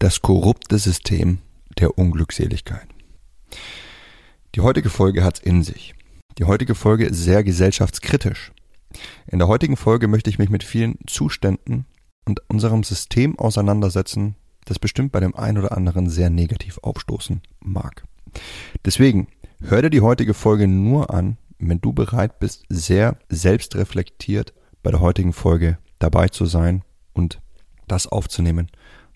Das korrupte System der Unglückseligkeit. Die heutige Folge hat's in sich. Die heutige Folge ist sehr gesellschaftskritisch. In der heutigen Folge möchte ich mich mit vielen Zuständen und unserem System auseinandersetzen, das bestimmt bei dem einen oder anderen sehr negativ aufstoßen mag. Deswegen hör dir die heutige Folge nur an, wenn du bereit bist, sehr selbstreflektiert bei der heutigen Folge dabei zu sein und das aufzunehmen,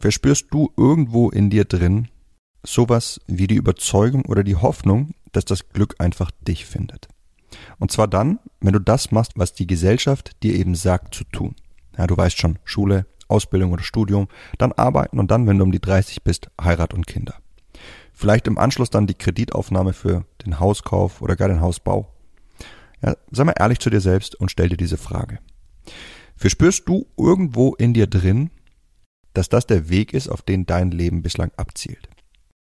Verspürst du irgendwo in dir drin sowas wie die Überzeugung oder die Hoffnung, dass das Glück einfach dich findet? Und zwar dann, wenn du das machst, was die Gesellschaft dir eben sagt zu tun. Ja, du weißt schon, Schule, Ausbildung oder Studium, dann arbeiten und dann, wenn du um die 30 bist, Heirat und Kinder. Vielleicht im Anschluss dann die Kreditaufnahme für den Hauskauf oder gar den Hausbau. Ja, sei mal ehrlich zu dir selbst und stell dir diese Frage. Verspürst du irgendwo in dir drin, dass das der Weg ist, auf den dein Leben bislang abzielt?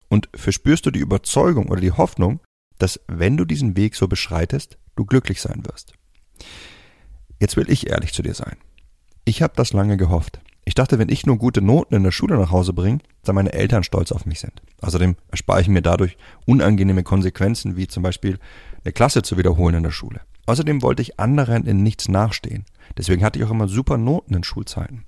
Und verspürst du die Überzeugung oder die Hoffnung, dass wenn du diesen Weg so beschreitest, du glücklich sein wirst. Jetzt will ich ehrlich zu dir sein. Ich habe das lange gehofft. Ich dachte, wenn ich nur gute Noten in der Schule nach Hause bringe, dann meine Eltern stolz auf mich sind. Außerdem erspare ich mir dadurch unangenehme Konsequenzen, wie zum Beispiel eine Klasse zu wiederholen in der Schule. Außerdem wollte ich anderen in nichts nachstehen. Deswegen hatte ich auch immer super Noten in Schulzeiten.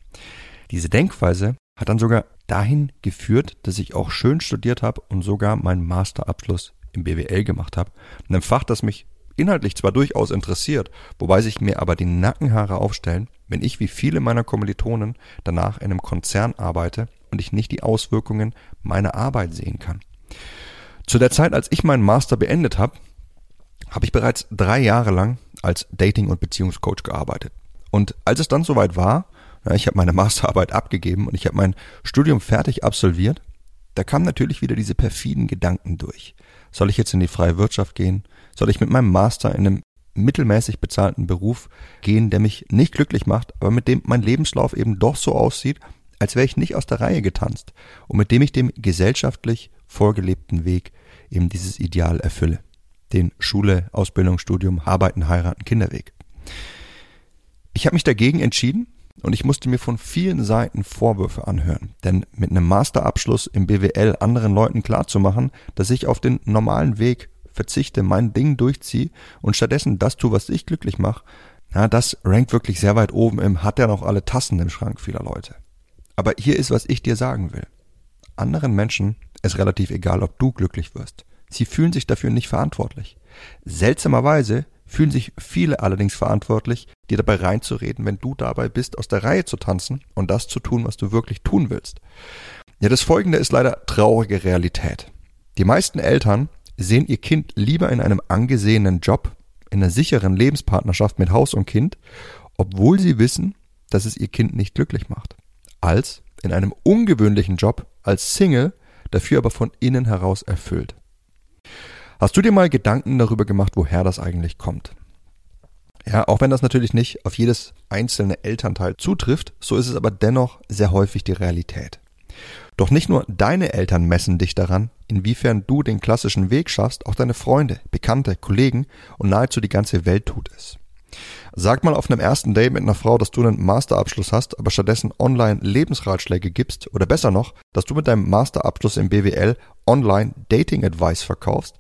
Diese Denkweise hat dann sogar dahin geführt, dass ich auch schön studiert habe und sogar meinen Masterabschluss im BWL gemacht habe. In einem Fach, das mich inhaltlich zwar durchaus interessiert, wobei sich mir aber die Nackenhaare aufstellen, wenn ich wie viele meiner Kommilitonen danach in einem Konzern arbeite und ich nicht die Auswirkungen meiner Arbeit sehen kann. Zu der Zeit, als ich meinen Master beendet habe, habe ich bereits drei Jahre lang als Dating- und Beziehungscoach gearbeitet. Und als es dann soweit war, ich habe meine Masterarbeit abgegeben und ich habe mein Studium fertig absolviert, da kamen natürlich wieder diese perfiden Gedanken durch. Soll ich jetzt in die freie Wirtschaft gehen? Soll ich mit meinem Master in einem mittelmäßig bezahlten Beruf gehen, der mich nicht glücklich macht, aber mit dem mein Lebenslauf eben doch so aussieht, als wäre ich nicht aus der Reihe getanzt und mit dem ich dem gesellschaftlich vorgelebten Weg eben dieses Ideal erfülle. Den Schule, Ausbildung, Studium, Arbeiten, Heiraten, Kinderweg. Ich habe mich dagegen entschieden und ich musste mir von vielen Seiten Vorwürfe anhören. Denn mit einem Masterabschluss im BWL anderen Leuten klarzumachen, dass ich auf den normalen Weg verzichte, mein Ding durchziehe und stattdessen das tue, was ich glücklich mache, na, das rankt wirklich sehr weit oben im hat er noch alle Tassen im Schrank vieler Leute. Aber hier ist, was ich dir sagen will. Anderen Menschen ist relativ egal, ob du glücklich wirst. Sie fühlen sich dafür nicht verantwortlich. Seltsamerweise fühlen sich viele allerdings verantwortlich, dir dabei reinzureden, wenn du dabei bist, aus der Reihe zu tanzen und das zu tun, was du wirklich tun willst. Ja, das folgende ist leider traurige Realität. Die meisten Eltern sehen ihr Kind lieber in einem angesehenen Job, in einer sicheren Lebenspartnerschaft mit Haus und Kind, obwohl sie wissen, dass es ihr Kind nicht glücklich macht, als in einem ungewöhnlichen Job als Single, dafür aber von innen heraus erfüllt. Hast du dir mal Gedanken darüber gemacht, woher das eigentlich kommt? Ja, auch wenn das natürlich nicht auf jedes einzelne Elternteil zutrifft, so ist es aber dennoch sehr häufig die Realität. Doch nicht nur deine Eltern messen dich daran, inwiefern du den klassischen Weg schaffst, auch deine Freunde, Bekannte, Kollegen und nahezu die ganze Welt tut es. Sag mal auf einem ersten Date mit einer Frau, dass du einen Masterabschluss hast, aber stattdessen online Lebensratschläge gibst oder besser noch, dass du mit deinem Masterabschluss im BWL online Dating Advice verkaufst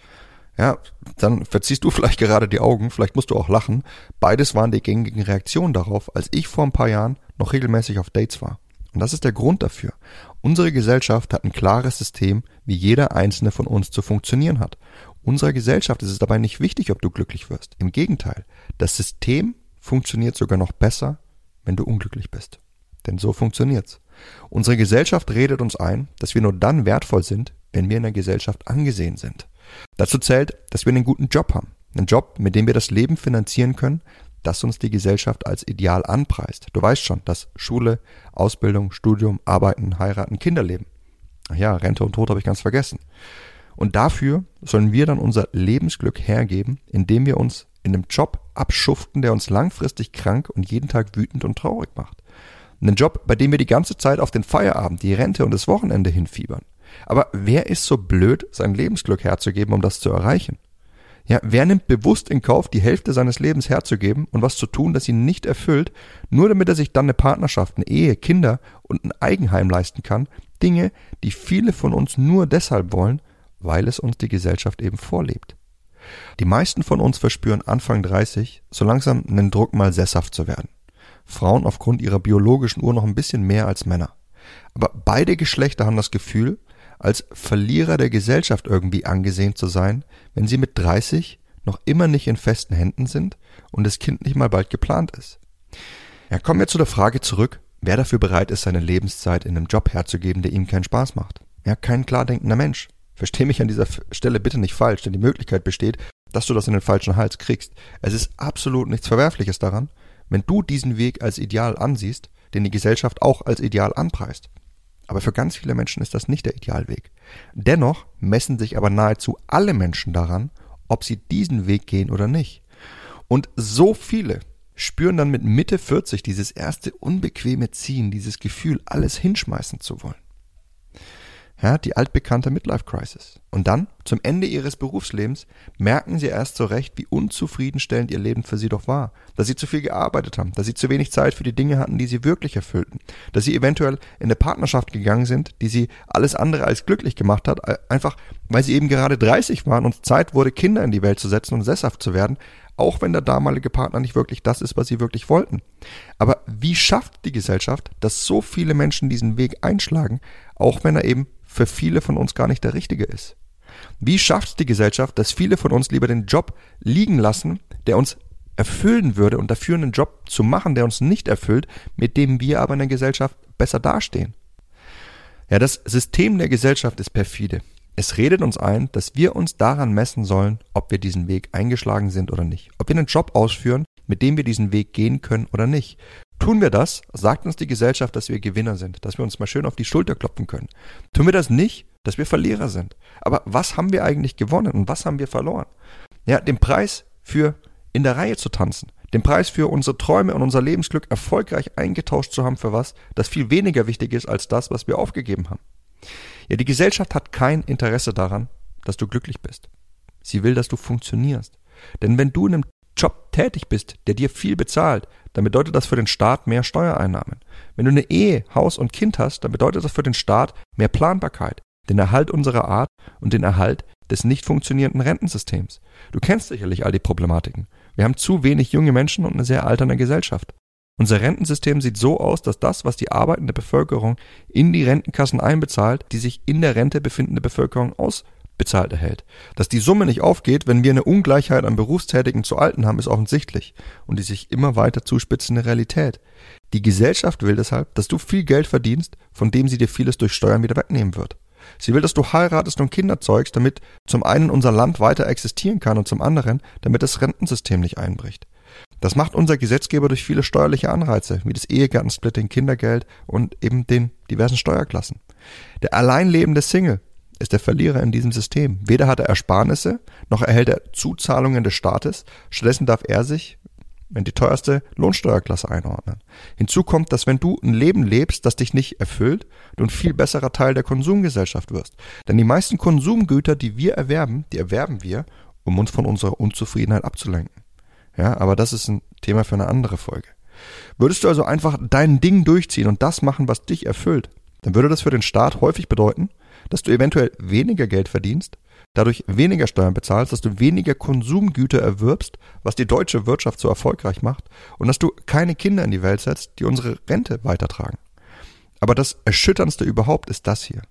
ja, dann verziehst du vielleicht gerade die Augen, vielleicht musst du auch lachen. Beides waren die gängigen Reaktionen darauf, als ich vor ein paar Jahren noch regelmäßig auf Dates war. Und das ist der Grund dafür. Unsere Gesellschaft hat ein klares System, wie jeder einzelne von uns zu funktionieren hat. Unserer Gesellschaft ist es dabei nicht wichtig, ob du glücklich wirst. Im Gegenteil, das System funktioniert sogar noch besser, wenn du unglücklich bist. Denn so funktioniert's. Unsere Gesellschaft redet uns ein, dass wir nur dann wertvoll sind, wenn wir in der Gesellschaft angesehen sind. Dazu zählt, dass wir einen guten Job haben. Einen Job, mit dem wir das Leben finanzieren können, das uns die Gesellschaft als Ideal anpreist. Du weißt schon, dass Schule, Ausbildung, Studium, Arbeiten, Heiraten, Kinderleben. Ach ja, Rente und Tod habe ich ganz vergessen. Und dafür sollen wir dann unser Lebensglück hergeben, indem wir uns in einem Job abschuften, der uns langfristig krank und jeden Tag wütend und traurig macht. Einen Job, bei dem wir die ganze Zeit auf den Feierabend, die Rente und das Wochenende hinfiebern. Aber wer ist so blöd, sein Lebensglück herzugeben, um das zu erreichen? Ja, wer nimmt bewusst in Kauf, die Hälfte seines Lebens herzugeben und was zu tun, das ihn nicht erfüllt, nur damit er sich dann eine Partnerschaft, eine Ehe, Kinder und ein Eigenheim leisten kann? Dinge, die viele von uns nur deshalb wollen, weil es uns die Gesellschaft eben vorlebt. Die meisten von uns verspüren Anfang 30 so langsam einen Druck, mal sesshaft zu werden. Frauen aufgrund ihrer biologischen Uhr noch ein bisschen mehr als Männer. Aber beide Geschlechter haben das Gefühl, als Verlierer der Gesellschaft irgendwie angesehen zu sein, wenn sie mit 30 noch immer nicht in festen Händen sind und das Kind nicht mal bald geplant ist. Ja, kommen wir zu der Frage zurück, wer dafür bereit ist, seine Lebenszeit in einem Job herzugeben, der ihm keinen Spaß macht. Ja, kein klar denkender Mensch. Versteh mich an dieser Stelle bitte nicht falsch, denn die Möglichkeit besteht, dass du das in den falschen Hals kriegst. Es ist absolut nichts Verwerfliches daran, wenn du diesen Weg als Ideal ansiehst, den die Gesellschaft auch als Ideal anpreist. Aber für ganz viele Menschen ist das nicht der Idealweg. Dennoch messen sich aber nahezu alle Menschen daran, ob sie diesen Weg gehen oder nicht. Und so viele spüren dann mit Mitte 40 dieses erste unbequeme Ziehen, dieses Gefühl, alles hinschmeißen zu wollen. Ja, die altbekannte Midlife Crisis. Und dann, zum Ende ihres Berufslebens, merken sie erst so recht, wie unzufriedenstellend ihr Leben für sie doch war. Dass sie zu viel gearbeitet haben, dass sie zu wenig Zeit für die Dinge hatten, die sie wirklich erfüllten. Dass sie eventuell in eine Partnerschaft gegangen sind, die sie alles andere als glücklich gemacht hat, einfach weil sie eben gerade 30 waren und Zeit wurde, Kinder in die Welt zu setzen und sesshaft zu werden, auch wenn der damalige Partner nicht wirklich das ist, was sie wirklich wollten. Aber wie schafft die Gesellschaft, dass so viele Menschen diesen Weg einschlagen, auch wenn er eben für viele von uns gar nicht der richtige ist. Wie schafft es die Gesellschaft, dass viele von uns lieber den Job liegen lassen, der uns erfüllen würde und dafür einen Job zu machen, der uns nicht erfüllt, mit dem wir aber in der Gesellschaft besser dastehen? Ja, das System der Gesellschaft ist perfide. Es redet uns ein, dass wir uns daran messen sollen, ob wir diesen Weg eingeschlagen sind oder nicht. Ob wir einen Job ausführen, mit dem wir diesen Weg gehen können oder nicht. Tun wir das, sagt uns die Gesellschaft, dass wir Gewinner sind, dass wir uns mal schön auf die Schulter klopfen können. Tun wir das nicht, dass wir Verlierer sind. Aber was haben wir eigentlich gewonnen und was haben wir verloren? Ja, den Preis für in der Reihe zu tanzen, den Preis für unsere Träume und unser Lebensglück erfolgreich eingetauscht zu haben für was, das viel weniger wichtig ist als das, was wir aufgegeben haben. Ja, die Gesellschaft hat kein Interesse daran, dass du glücklich bist. Sie will, dass du funktionierst. Denn wenn du in einem Job tätig bist, der dir viel bezahlt, dann bedeutet das für den Staat mehr Steuereinnahmen. Wenn du eine Ehe, Haus und Kind hast, dann bedeutet das für den Staat mehr Planbarkeit, den Erhalt unserer Art und den Erhalt des nicht funktionierenden Rentensystems. Du kennst sicherlich all die Problematiken. Wir haben zu wenig junge Menschen und eine sehr alternde Gesellschaft. Unser Rentensystem sieht so aus, dass das, was die arbeitende Bevölkerung in die Rentenkassen einbezahlt, die sich in der Rente befindende Bevölkerung aus bezahlt erhält. Dass die Summe nicht aufgeht, wenn wir eine Ungleichheit an Berufstätigen zu Alten haben, ist offensichtlich und die sich immer weiter zuspitzende Realität. Die Gesellschaft will deshalb, dass du viel Geld verdienst, von dem sie dir vieles durch Steuern wieder wegnehmen wird. Sie will, dass du heiratest und Kinder zeugst, damit zum einen unser Land weiter existieren kann und zum anderen, damit das Rentensystem nicht einbricht. Das macht unser Gesetzgeber durch viele steuerliche Anreize, wie das Ehegattensplitting, Kindergeld und eben den diversen Steuerklassen. Der alleinlebende Single ist der Verlierer in diesem System. Weder hat er Ersparnisse, noch erhält er Zuzahlungen des Staates. Stattdessen darf er sich in die teuerste Lohnsteuerklasse einordnen. Hinzu kommt, dass wenn du ein Leben lebst, das dich nicht erfüllt, du ein viel besserer Teil der Konsumgesellschaft wirst. Denn die meisten Konsumgüter, die wir erwerben, die erwerben wir, um uns von unserer Unzufriedenheit abzulenken. Ja, aber das ist ein Thema für eine andere Folge. Würdest du also einfach dein Ding durchziehen und das machen, was dich erfüllt, dann würde das für den Staat häufig bedeuten, dass du eventuell weniger Geld verdienst, dadurch weniger Steuern bezahlst, dass du weniger Konsumgüter erwirbst, was die deutsche Wirtschaft so erfolgreich macht, und dass du keine Kinder in die Welt setzt, die unsere Rente weitertragen. Aber das Erschütterndste überhaupt ist das hier.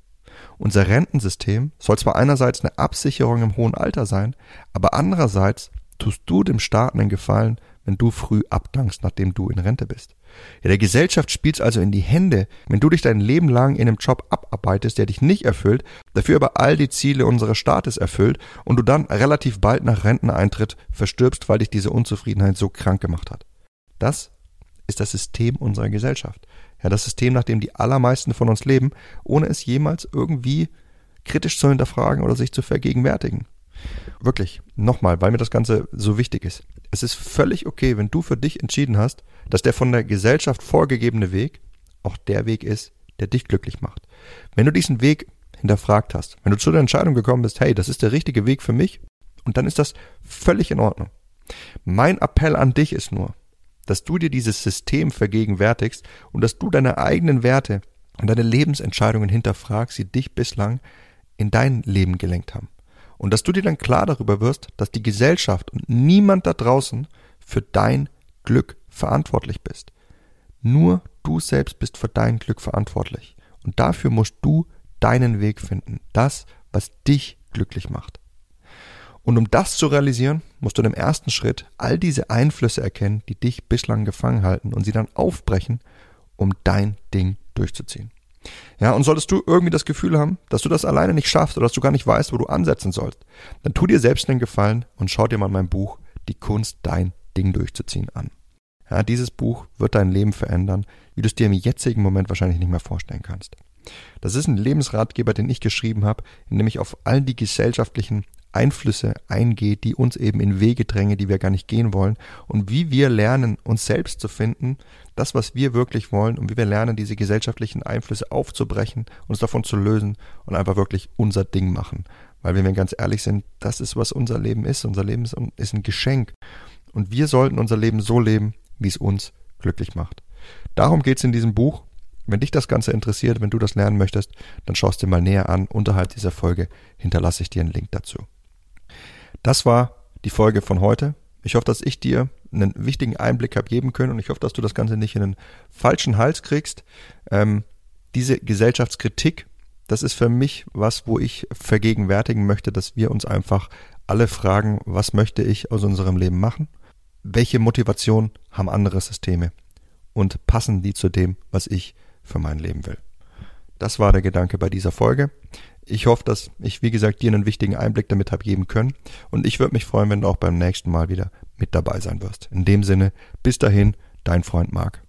Unser Rentensystem soll zwar einerseits eine Absicherung im hohen Alter sein, aber andererseits tust du dem Staat einen Gefallen, wenn du früh abdankst, nachdem du in Rente bist. Ja, der Gesellschaft spielt's also in die Hände, wenn du dich dein Leben lang in einem Job abarbeitest, der dich nicht erfüllt, dafür aber all die Ziele unseres Staates erfüllt und du dann relativ bald nach Renteneintritt verstirbst, weil dich diese Unzufriedenheit so krank gemacht hat. Das ist das System unserer Gesellschaft. Ja, das System, nach dem die allermeisten von uns leben, ohne es jemals irgendwie kritisch zu hinterfragen oder sich zu vergegenwärtigen. Wirklich, nochmal, weil mir das Ganze so wichtig ist. Es ist völlig okay, wenn du für dich entschieden hast, dass der von der Gesellschaft vorgegebene Weg auch der Weg ist, der dich glücklich macht. Wenn du diesen Weg hinterfragt hast, wenn du zu der Entscheidung gekommen bist, hey, das ist der richtige Weg für mich, und dann ist das völlig in Ordnung. Mein Appell an dich ist nur, dass du dir dieses System vergegenwärtigst und dass du deine eigenen Werte und deine Lebensentscheidungen hinterfragst, die dich bislang in dein Leben gelenkt haben. Und dass du dir dann klar darüber wirst, dass die Gesellschaft und niemand da draußen für dein Glück verantwortlich bist. Nur du selbst bist für dein Glück verantwortlich. Und dafür musst du deinen Weg finden. Das, was dich glücklich macht. Und um das zu realisieren, musst du im ersten Schritt all diese Einflüsse erkennen, die dich bislang gefangen halten und sie dann aufbrechen, um dein Ding durchzuziehen. Ja, und solltest du irgendwie das Gefühl haben, dass du das alleine nicht schaffst oder dass du gar nicht weißt, wo du ansetzen sollst, dann tu dir selbst einen Gefallen und schau dir mal mein Buch Die Kunst, dein Ding durchzuziehen an. Ja, dieses Buch wird dein Leben verändern, wie du es dir im jetzigen Moment wahrscheinlich nicht mehr vorstellen kannst. Das ist ein Lebensratgeber, den ich geschrieben habe, in dem ich auf all die gesellschaftlichen Einflüsse eingeht, die uns eben in Wege drängen, die wir gar nicht gehen wollen und wie wir lernen, uns selbst zu finden, das, was wir wirklich wollen und wie wir lernen, diese gesellschaftlichen Einflüsse aufzubrechen, uns davon zu lösen und einfach wirklich unser Ding machen. Weil wenn wir ganz ehrlich sind, das ist, was unser Leben ist. Unser Leben ist ein Geschenk. Und wir sollten unser Leben so leben, wie es uns glücklich macht. Darum geht es in diesem Buch. Wenn dich das Ganze interessiert, wenn du das lernen möchtest, dann schaust dir mal näher an. Unterhalb dieser Folge hinterlasse ich dir einen Link dazu. Das war die Folge von heute. Ich hoffe, dass ich dir einen wichtigen Einblick habe geben können und ich hoffe, dass du das Ganze nicht in einen falschen Hals kriegst. Ähm, diese Gesellschaftskritik, das ist für mich was, wo ich vergegenwärtigen möchte, dass wir uns einfach alle fragen, was möchte ich aus unserem Leben machen? Welche Motivation haben andere Systeme? Und passen die zu dem, was ich für mein Leben will? Das war der Gedanke bei dieser Folge. Ich hoffe, dass ich, wie gesagt, dir einen wichtigen Einblick damit habe geben können. Und ich würde mich freuen, wenn du auch beim nächsten Mal wieder mit dabei sein wirst. In dem Sinne, bis dahin, dein Freund Marc.